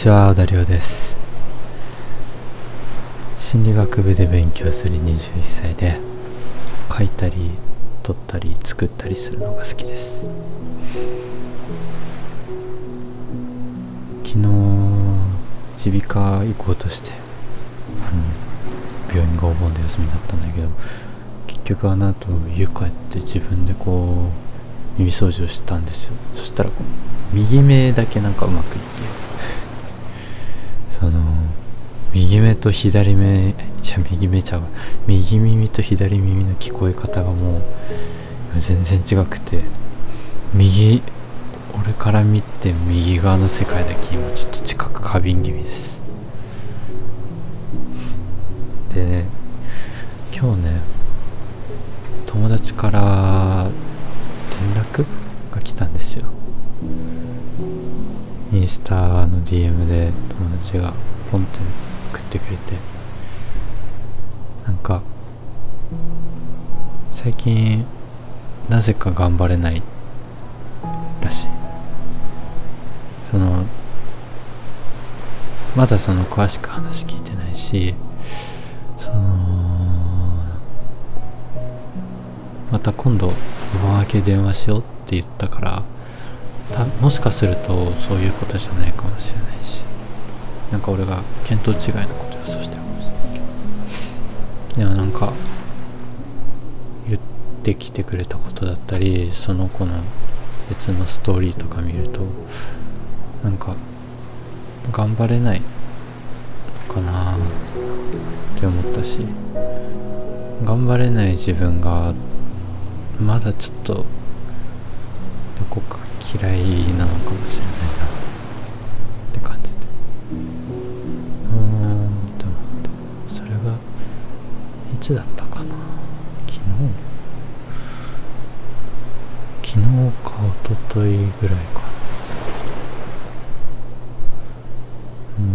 ちは、小田亮です。心理学部で勉強する21歳で、書いたり、撮ったり、作ったりするのが好きです。昨日、耳鼻科行こうとして、あの、病院がお盆で休みだったんだけど、結局あの後、家帰って自分でこう、耳掃除をしたんですよ。そしたらこう、右目だけなんかうまくいって、右目と左目じゃ右目ちゃう右耳と左耳の聞こえ方がもう全然違くて。右俺から見て右側の世界だけ今ちょっと近く過敏気味です。でね今日ね友達から連絡が来たんですよ。インスタの DM で友達がポンってってくれて。なんか最近なぜか頑張れないらしい。そのまだその詳しく話聞いてないしそのまた今度お明け電話しようって言ったからたもしかするとそういうことじゃないかもしれないし。なんか俺が見当違いのことを予想してるかもしれないけどでもなんか言ってきてくれたことだったりその子の別のストーリーとか見るとなんか頑張れないかなって思ったし頑張れない自分がまだちょっとどこか嫌いなのかもしれないな。つだったかな。昨日？昨日か一昨日ぐらいかな。うーん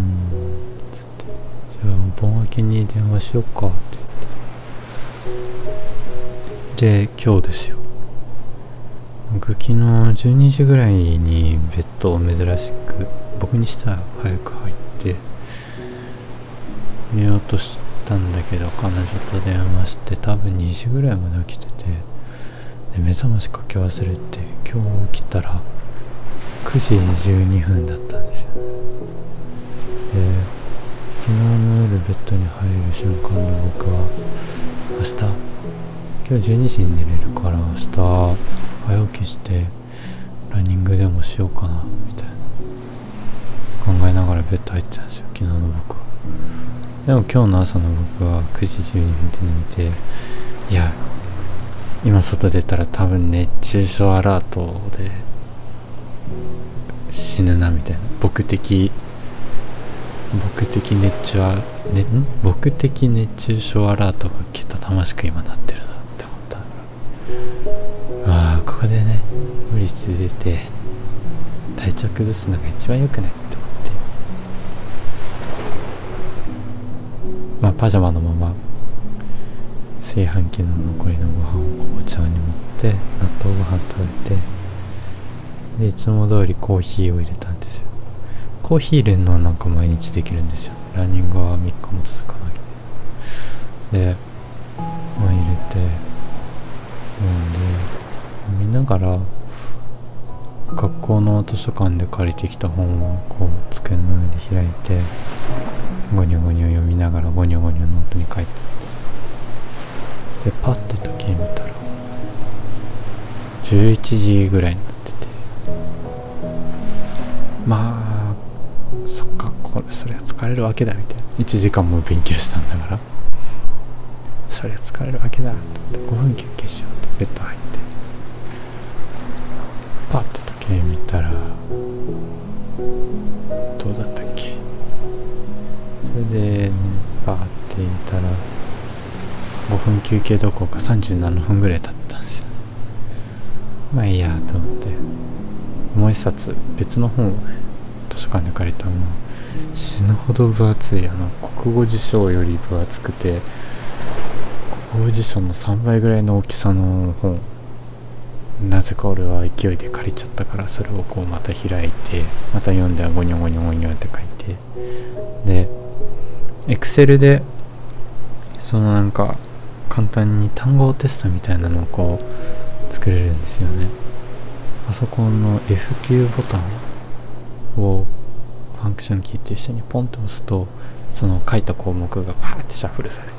つってじゃあお盆明けに電話しようかって言って。で今日ですよ。僕昨日12時ぐらいにベッドを珍しく僕にしたら早く入って。寝ようとしてたんだけど彼女と電話して多分2時ぐらいまで起きててで目覚ましかけ忘れて今日起きたら9時12分だったんですよで昨日の夜ベッドに入る瞬間の僕は明日？今日12時に寝れるから明日早起きしてランニングでもしようかなみたいな。考えながらベッド入ってたんですよ昨日の僕は。でも今日の朝の僕は9時12分で寝ていや今外出たら多分熱中症アラートで死ぬなみたいな。僕的僕的熱中は、ね、僕的熱中症アラートがけたたましく今なってるなって思った。ああここでね無理して出て体調崩すのが一番良くないって思ってまあパジャマのまま炊飯器の残りのご飯をこうお茶碗に持って納豆ご飯食べてでいつも通りコーヒーを入れたんですよ。コーヒー入れるのはなんか毎日できるんですよ。ランニングは3日も続かなきゃでまあ入れて飲んで見ながら学校の図書館で借りてきた本をこう机の上で開いてゴニョゴニョ読みながらゴニョゴニョノートに書いてたんです。よでパッて時計見たら11時ぐらいになってて。まあそっかこれそりゃ疲れるわけだみたいな。1時間も勉強したんだから。そりゃ疲れるわけだと思って5分休憩しようってベッド入って。分休憩どころか37分ぐらい経ったんですよ。まあいいやと思って。もう一冊別の本をね図書館で借りたもの。死ぬほど分厚いあの国語辞書より分厚くて国語辞書の3倍ぐらいの大きさの本。なぜか俺は勢いで借りちゃったからそれをこうまた開いてまた読んではゴニョゴニョゴニョって書いて。で Excel でそのなんか簡単に単語テストみたいなのをこう作れるんですよね。パソコンの F9 ボタンをファンクションキーと一緒にポンと押すとその書いた項目がバーってシャッフルされて。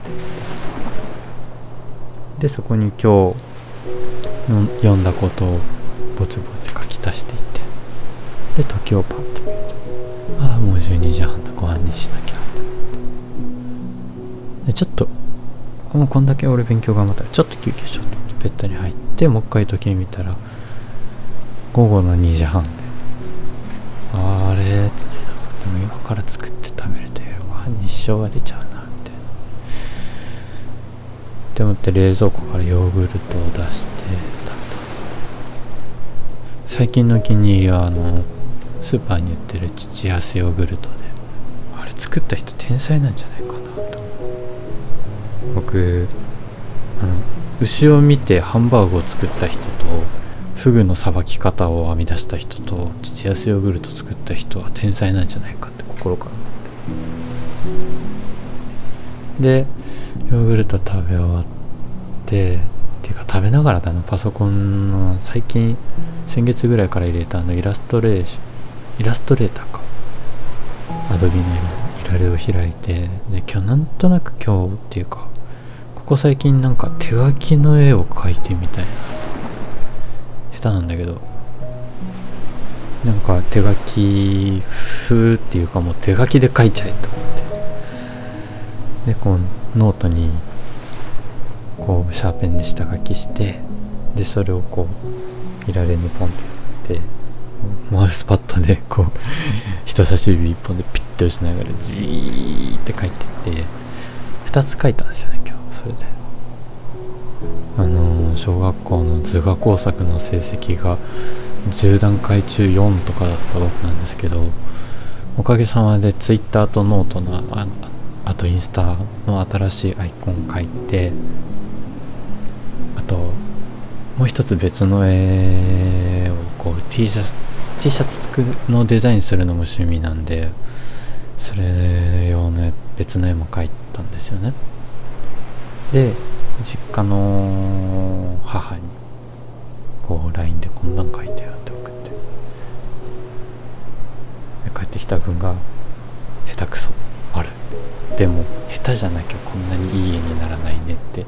でそこに今日読んだことをぼちぼち書き足していって。で時をパッと見るとああもう12時半だ。ご飯にしなきゃ。でちょっともうこんだけ俺勉強頑張った。らちょっと休憩しようと思って。ベッドに入ってもう一回時計見たら午後の2時半であれ？でも今から作って食べるとご飯に支障が出ちゃうなみたいなって思って冷蔵庫からヨーグルトを出して食べた最近の気に入りはあのスーパーに売ってる父安ヨーグルトであれ作った人天才なんじゃないか僕あの牛を見てハンバーグを作った人とフグのさばき方を編み出した人と父安ヨーグルト作った人は天才なんじゃないかって心から思って。でヨーグルト食べ終わってっていうか食べながらだな。パソコンの最近先月ぐらいから入れたあのイラストレーションイラストレーターか。アドビのイラレを開いてで今日なんとなく今日っていうかここ最近なんか手書きの絵を描いてみたいな。下手なんだけど。なんか手書き風っていうかもう手書きで書いちゃえと思って。でこうノートにこうシャーペンで下書きしてでそれをこうイラレにポンってやってマウスパッドでこう人差し指一本でピッと押しながらじーって書いてって2つ書いたんですよね今日。それであの小学校の図画工作の成績が10段階中4とかだった僕なんですけどおかげさまで Twitter とノートのああとインスタの新しいアイコン書いてあともう一つ別の絵をこう T シャツ T シャツ作るのデザインするのも趣味なんでそれ用の別の絵も描いたんですよね。で実家の母にこう LINE でこんなん書いてよって送って。帰ってきた分が下手くそある。でも下手じゃなきゃこんなにいい絵にならないねって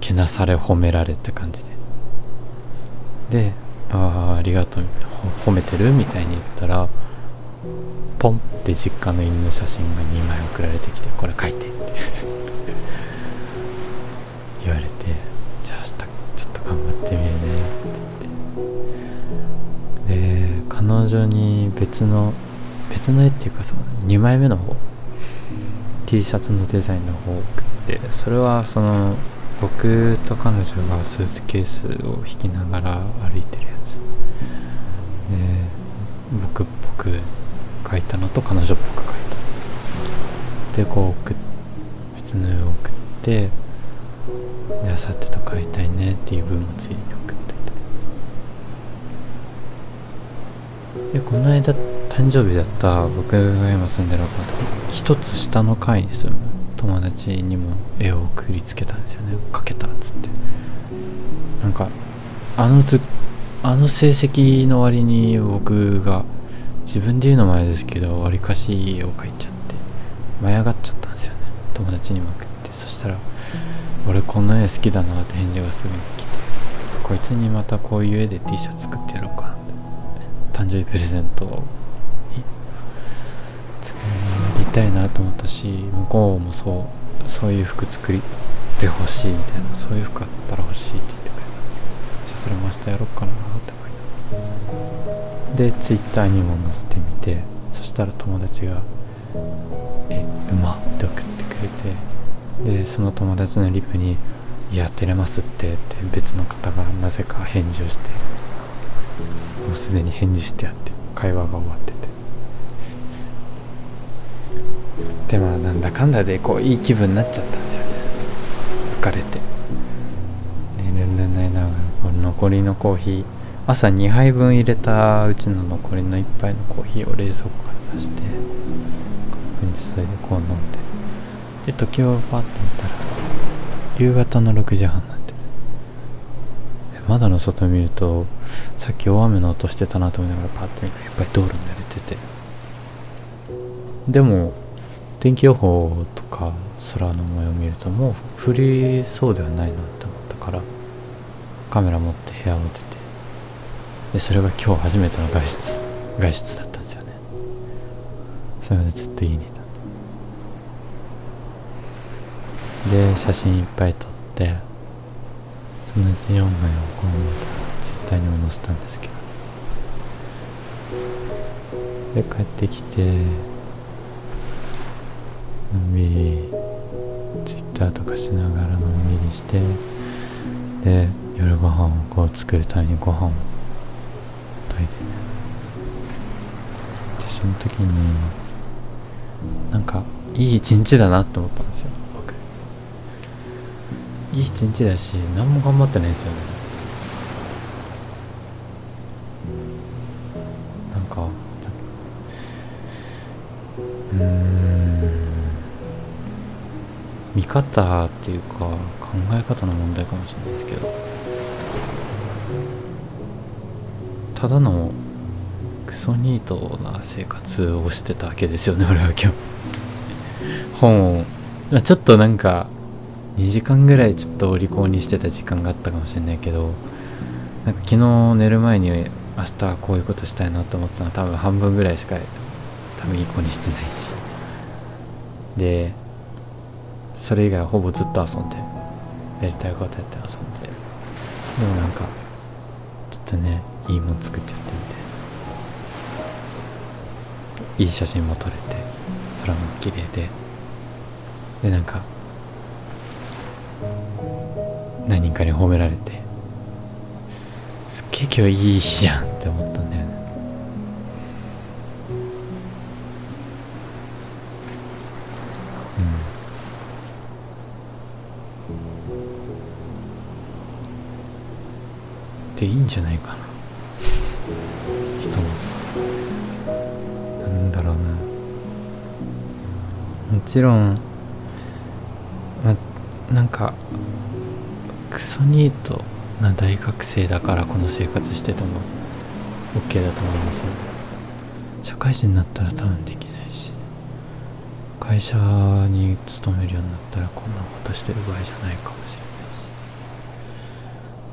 けなされ褒められって感じで。でああありがとう褒めてる？みたいに言ったらポンって実家の犬の写真が2枚送られてきてこれ書いてって。女に別の別の絵っていうかその2枚目の方。T シャツのデザインの方を送ってそれはその僕と彼女がスーツケースを引きながら歩いてるやつ。で僕っぽく書いたのと彼女っぽく書いた。でこう送っ別の絵を送ってであさってと買いたいねっていう分もついでに送っといたでこの間誕生日だった僕が今住んでるアパート一つ下の階に住む友達にも絵を送りつけたんですよね。描けたっつって。なんかあの図あの成績の割に僕が自分で言うのもあれですけどわりかし絵を描いちゃって舞い上がっちゃったんですよね。友達にも送って。そしたら俺こんな絵好きだなって返事がすぐに来てこいつにまたこういう絵で T シャツ作ってやろうか。誕生日プレゼントに作りたいなと思ったし向こうもそうそういう服作ってほしいみたいなそういう服あったら欲しいって言ってくれた。じゃあそれも明日やろうかなって思いで Twitter にも載せてみてそしたら友達が「えうま」って送ってくれてでその友達のリプに「いや照れますって」って別の方がなぜか返事をしてもうすでに返事してあって会話が終わってて。でまあなんだかんだでこういい気分になっちゃったんですよ。ね浮かれて。ねルンルンなりながら残りのコーヒー朝2杯分入れたうちの残りの1杯のコーヒーを冷蔵庫から出してそれでこう飲んでで時計をパッて見たら夕方の6時半なってる窓の外見るとさっき大雨の音してたなと思いながらパッて見たらやっぱり道路に濡れてて。でも天気予報とか空の模様を見るともう降りそうではないなって思ったからカメラ持って部屋を出てでそれが今日初めての外出外出だったんですよね。それまでずっと家にいたで写真いっぱい撮ってそのうち4枚をこうツイッターにも載せたんですけどで帰ってきてのんびりツイッターとかしながらのんびりしてで夜ご飯をこう作るためにご飯を炊いてね。でその時になんかいい一日だなって思ったんですよ。いい一日だし何も頑張ってないんですよね。なんかうーん。見方っていうか考え方の問題かもしれないですけど。ただのクソニートな生活をしてたわけですよね俺は今日。本を。ちょっとなんか2時間ぐらいちょっとお利口にしてた時間があったかもしれないけどなんか昨日寝る前に明日はこういうことしたいなと思ってたのは多分半分ぐらいしか多分いい子にしてないし。でそれ以外はほぼずっと遊んでやりたいことやって遊んで。でもなんかちょっとねいいもん作っちゃってみていい写真も撮れて空も綺麗で。でなんか何人かに褒められてすっげえ今日いい日じゃんって思ったんだよね。うん。でいいんじゃないかな。ひとまず。なんだろうな。もちろんまなんかクソニートな大学生だからこの生活してても OK だと思いますよ。社会人になったら多分できないし。会社に勤めるようになったらこんなことしてる場合じゃないかもしれな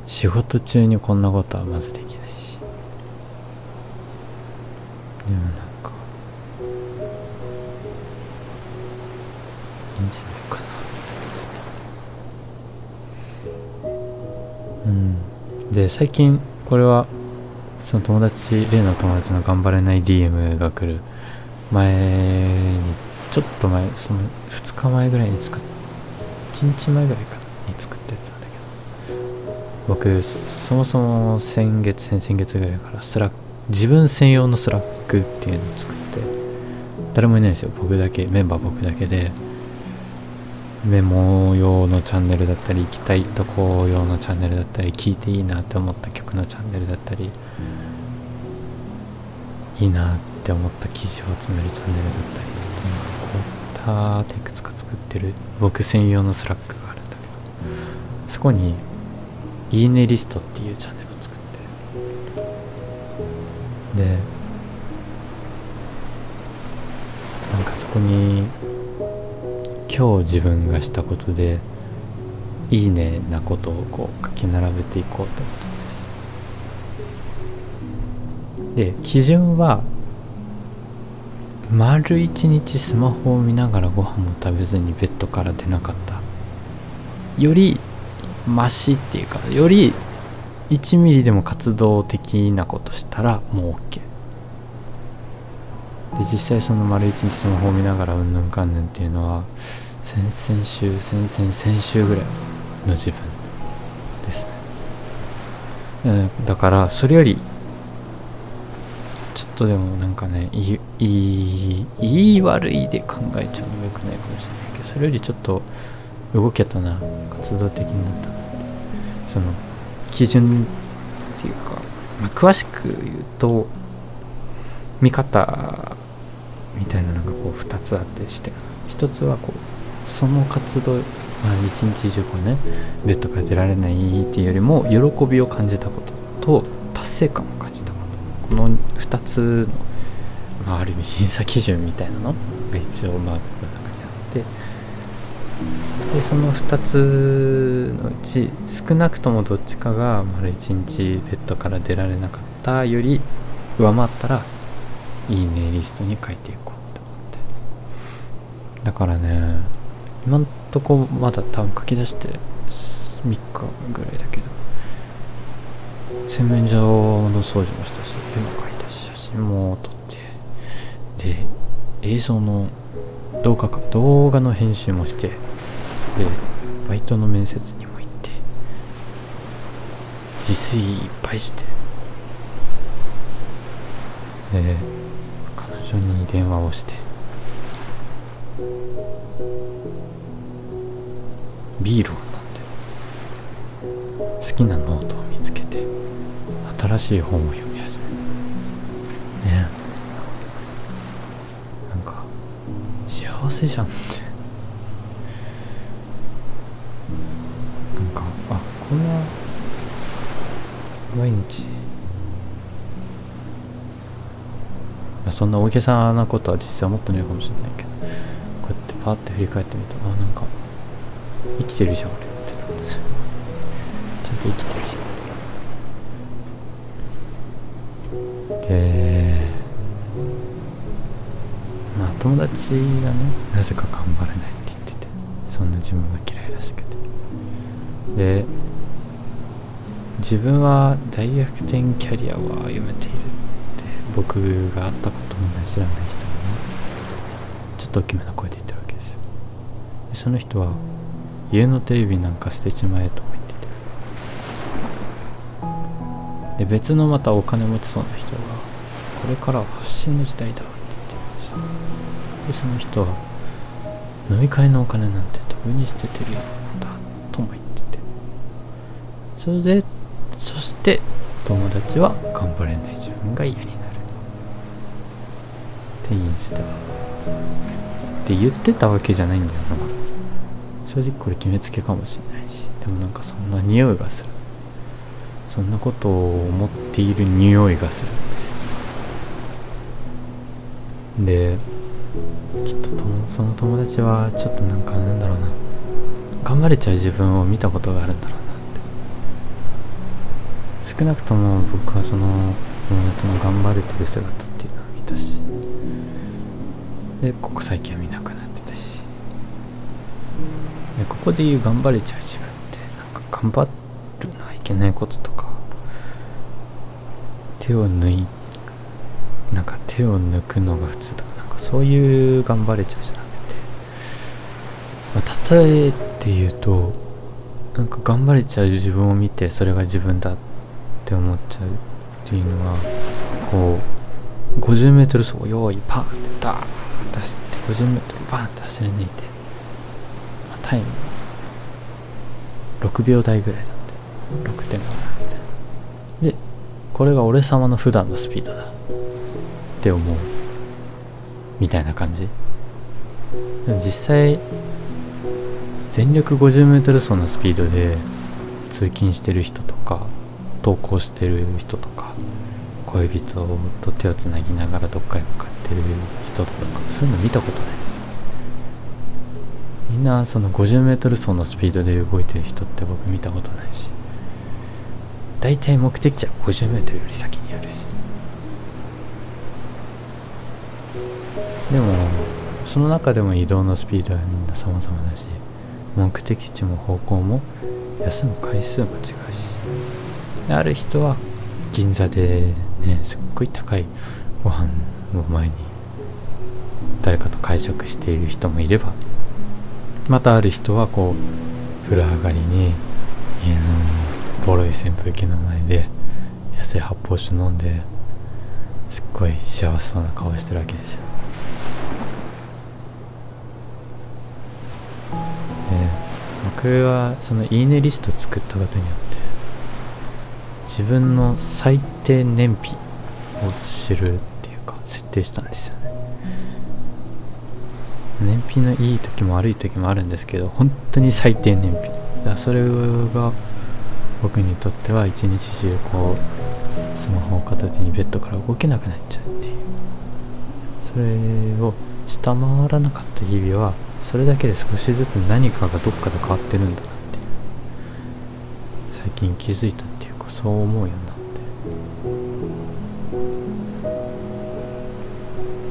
いし。仕事中にこんなことはまずできないし。でもな。で最近これはその友達例の友達の頑張れない DM が来る。前にちょっと前その2日前ぐらいに作っ1日前ぐらいかなに作ったやつなんだけど。僕そもそも先月先々月ぐらいから Slack自分専用の Slackっていうのを作って誰もいないんですよ。僕だけメンバー僕だけで。メモ用のチャンネルだったり行きたいとこ用のチャンネルだったり聴いていいなって思った曲のチャンネルだったりいいなって思った記事を集めるチャンネルだったりっていうのこうたーっていくつか作ってる僕専用の Slack があるんだけどそこに「いいねリスト」っていうチャンネルを作ってでなんかそこに今日自分がしたことでいいねなことをこう書き並べていこうと思ったんです。で基準は丸一日スマホを見ながらご飯も食べずにベッドから出なかった。よりマシっていうかより1ミリでも活動的なことしたらもう OK で実際その丸一日スマホを見ながらうんぬんかんぬんっていうのは先々週先々先週ぐらいの自分ですね、うん、だからそれよりちょっとでもなんかねいいいいい悪いで考えちゃうのよくないかもしれないけどそれよりちょっと動けたな活動的になったなってその基準っていうか、まあ、詳しく言うと見方みたいなのがこう2つあってして1つはこうその活動まあ、一日中こうねベッドから出られないっていうよりも喜びを感じたことと達成感を感じたこと。この2つの、まあ、ある意味審査基準みたいなのが一応まあ僕の中にあって。でその2つのうち少なくともどっちかが丸1日ベッドから出られなかったより上回ったらいいねリストに書いていこうって思って。だからね今んとこまだ多分書き出して3日ぐらいだけど。洗面所の掃除もしたし絵も描いたし写真も撮って。で映像の動画か動画の編集もして。でバイトの面接にも行って。自炊いっぱいして。で彼女に電話をして。ビールを飲んで好きなノートを見つけて新しい本を読み始めるね。なんか幸せじゃんって。なんかあこんな毎日。そんな大げさなことは実際思ってないかもしれないけどこうやってパーって振り返ってみるとあなんか生きてるじゃん俺ってなってちゃんと生きてるじゃん。でまあ友達がねなぜか頑張れないって言っててそんな自分が嫌いらしくて。で自分は大逆転キャリアを歩めているって僕が会ったこともない知らない人にねちょっと大きめな声で言ってるわけですよ。でその人は家のテレビなんか捨てちまえとか言っててで別のまたお金持ちそうな人がこれからは発信の時代だって言ってる。んですよでその人は飲み会のお金なんてドブに捨ててるようなんだとも言っててそれでそして友達は頑張れない自分が嫌になる。ってインスタって言ってたわけじゃないんだよな正直これ決めつけかもしれないしでもなんかそんな匂いがする。そんなことを思っている匂いがするんですよ。できっとその友達はちょっとなんかなんだろうな。頑張れちゃう自分を見たことがあるんだろうなって。少なくとも僕はその友達の頑張れてる姿っていうのを見たし。でここ最近は見なくなった。ここで言う頑張れちゃう自分ってなんか頑張るのはいけないこととか手を抜いなんか手を抜くのが普通とかなんかそういう頑張れちゃうじゃなくて、まあ、例えて言うとなんか頑張れちゃう自分を見てそれが自分だって思っちゃうっていうのはこう 50m 走用意パンってダーッ出して 50m バンって走り抜いて、タイム。6秒台ぐらいだって。6.5みたいな。でこれが俺様の普段のスピードだ。って思う。みたいな感じ。でも実際全力 50m 走のスピードで通勤してる人とか登校してる人とか恋人と手をつなぎながらどっかへ向かってる人だとかそういうの見たことないです。んなその 50m 走のスピードで動いてる人って僕見たことないし大体目的地は 50m より先にあるし。でもその中でも移動のスピードはみんな様々だし目的地も方向も休む回数も違うし。ある人は銀座でねすっごい高いご飯を前に誰かと会食している人もいればまたある人はこう風呂上がりにボロい扇風機の前で安い発泡酒飲んですっごい幸せそうな顔してるわけですよ。で僕はそのいいねリスト作ったことによって自分の最低燃費を知るっていうか設定したんですよね。費のいい時も悪い時もあるんですけど本当に最低燃費。だからそれが僕にとっては一日中こうスマホを片手にベッドから動けなくなっちゃうっていう。それを下回らなかった日々はそれだけで少しずつ何かがどっかで変わってるんだなっていう。最近気づいたっていうかそう思うようになっ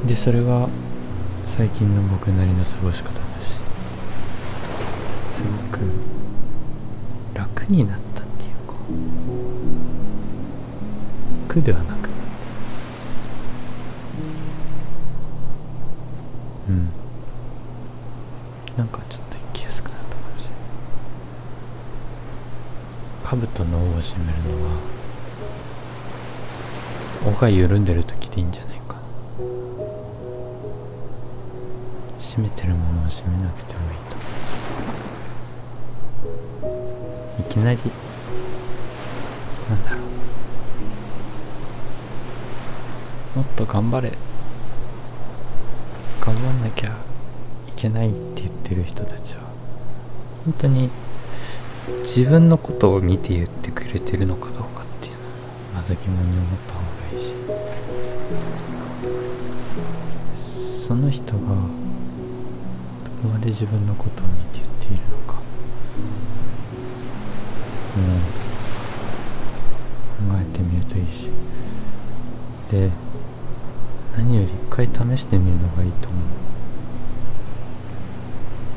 て。でそれが最近の僕なりの過ごし方だしすごく楽になったっていうか苦ではなくなってうん。なんかちょっと生きやすくなったかもしれない。兜の尾を締めるのは尾が緩んでる時でいいんじゃない？かな締めてるものを締めなくてもいいと。思ういきなりなんだろう。もっと頑張れ。頑張んなきゃいけないって言ってる人たちは本当に自分のことを見て言ってくれてるのかどうかっていうのをまず疑問に思った方がいいしその人がまで自分のことを見て言っているのか。うん。考えてみるといいし。で何より一回試してみるのがいいと思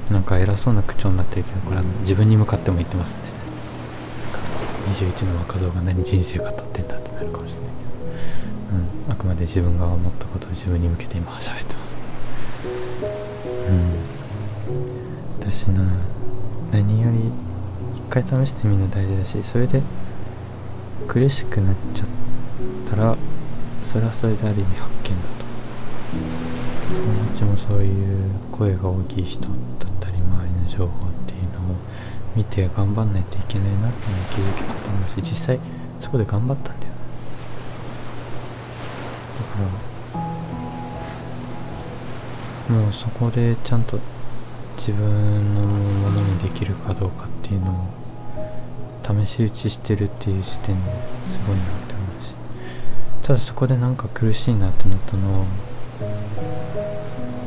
う。なんか偉そうな口調になってるけどこれは自分に向かっても言ってますね。21の若造が何人生語ってんだってなるかもしれないけど、うん、あくまで自分が思ったことを自分に向けて今喋ってます。うん私な何より一回試してみるの大事だしそれで苦しくなっちゃったらそれはそれである意味発見だと。友達もそういう声が大きい人だったり周りの情報っていうのを見て頑張んないといけないなっていうのを気づけたと思うし実際そこで頑張ったんだよ。だからもうそこでちゃんと自分のものにできるかどうかっていうのを試し打ちしてるっていう時点ですごいなって思うし。ただそこでなんか苦しいなってなったのは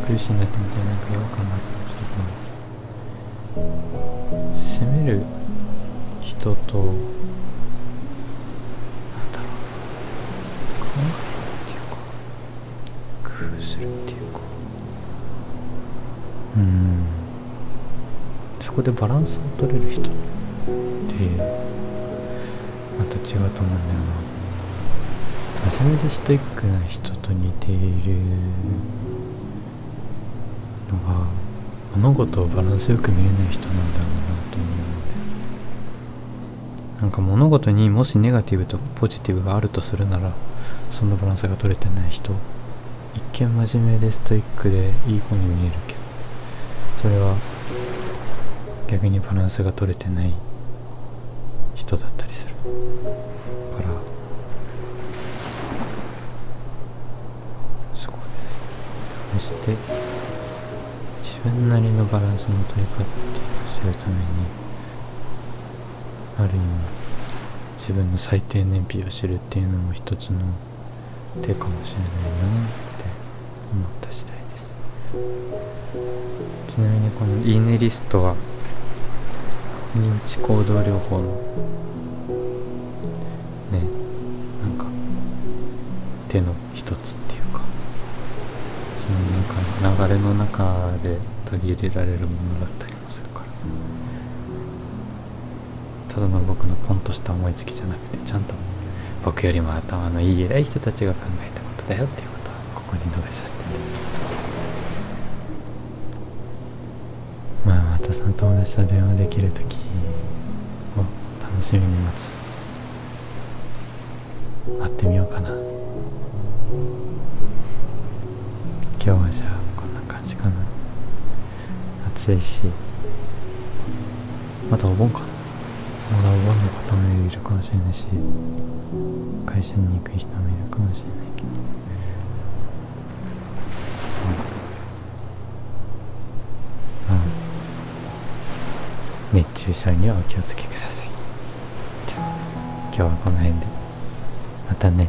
苦しいなってみたいなんか違和感があったんですけど責める人となんだろう考えるっていうか工夫するっていうか。うん。そこでバランスを取れる人ってまた違うと思うんだよな真面目でストイックな人と似ているのが物事をバランスよく見れない人なんだろうなと思うのでなんか物事にもしネガティブとポジティブがあるとするならそのバランスが取れてない人一見真面目でストイックでいい方に見えるけどそれは逆にバランスが取れてない人だったりする。からそこで試して自分なりのバランスの取り方っていうのをするためにある意味自分の最低燃費を知るっていうのも一つの手かもしれないなって思った次第です。ちなみにこのいいねリストは認知行動療法のね。なんか手の一つっていうか。そのなんか流れの中で取り入れられるものだったりもするから。ただの僕のポンとした思いつきじゃなくてちゃんと僕よりも頭のいい偉い人たちが考えたことだよっていうことはここに述べさせていただきます。まあまたその友達と電話できる時を楽しみに待つ。待ってみようかな。今日はじゃあこんな感じかな。暑いしまだお盆かな。まだお盆の方もいるかもしれないし会社に行く人もいるかもしれないけど、熱中症にはお気をつけください。じゃあ今日はこの辺で。またね。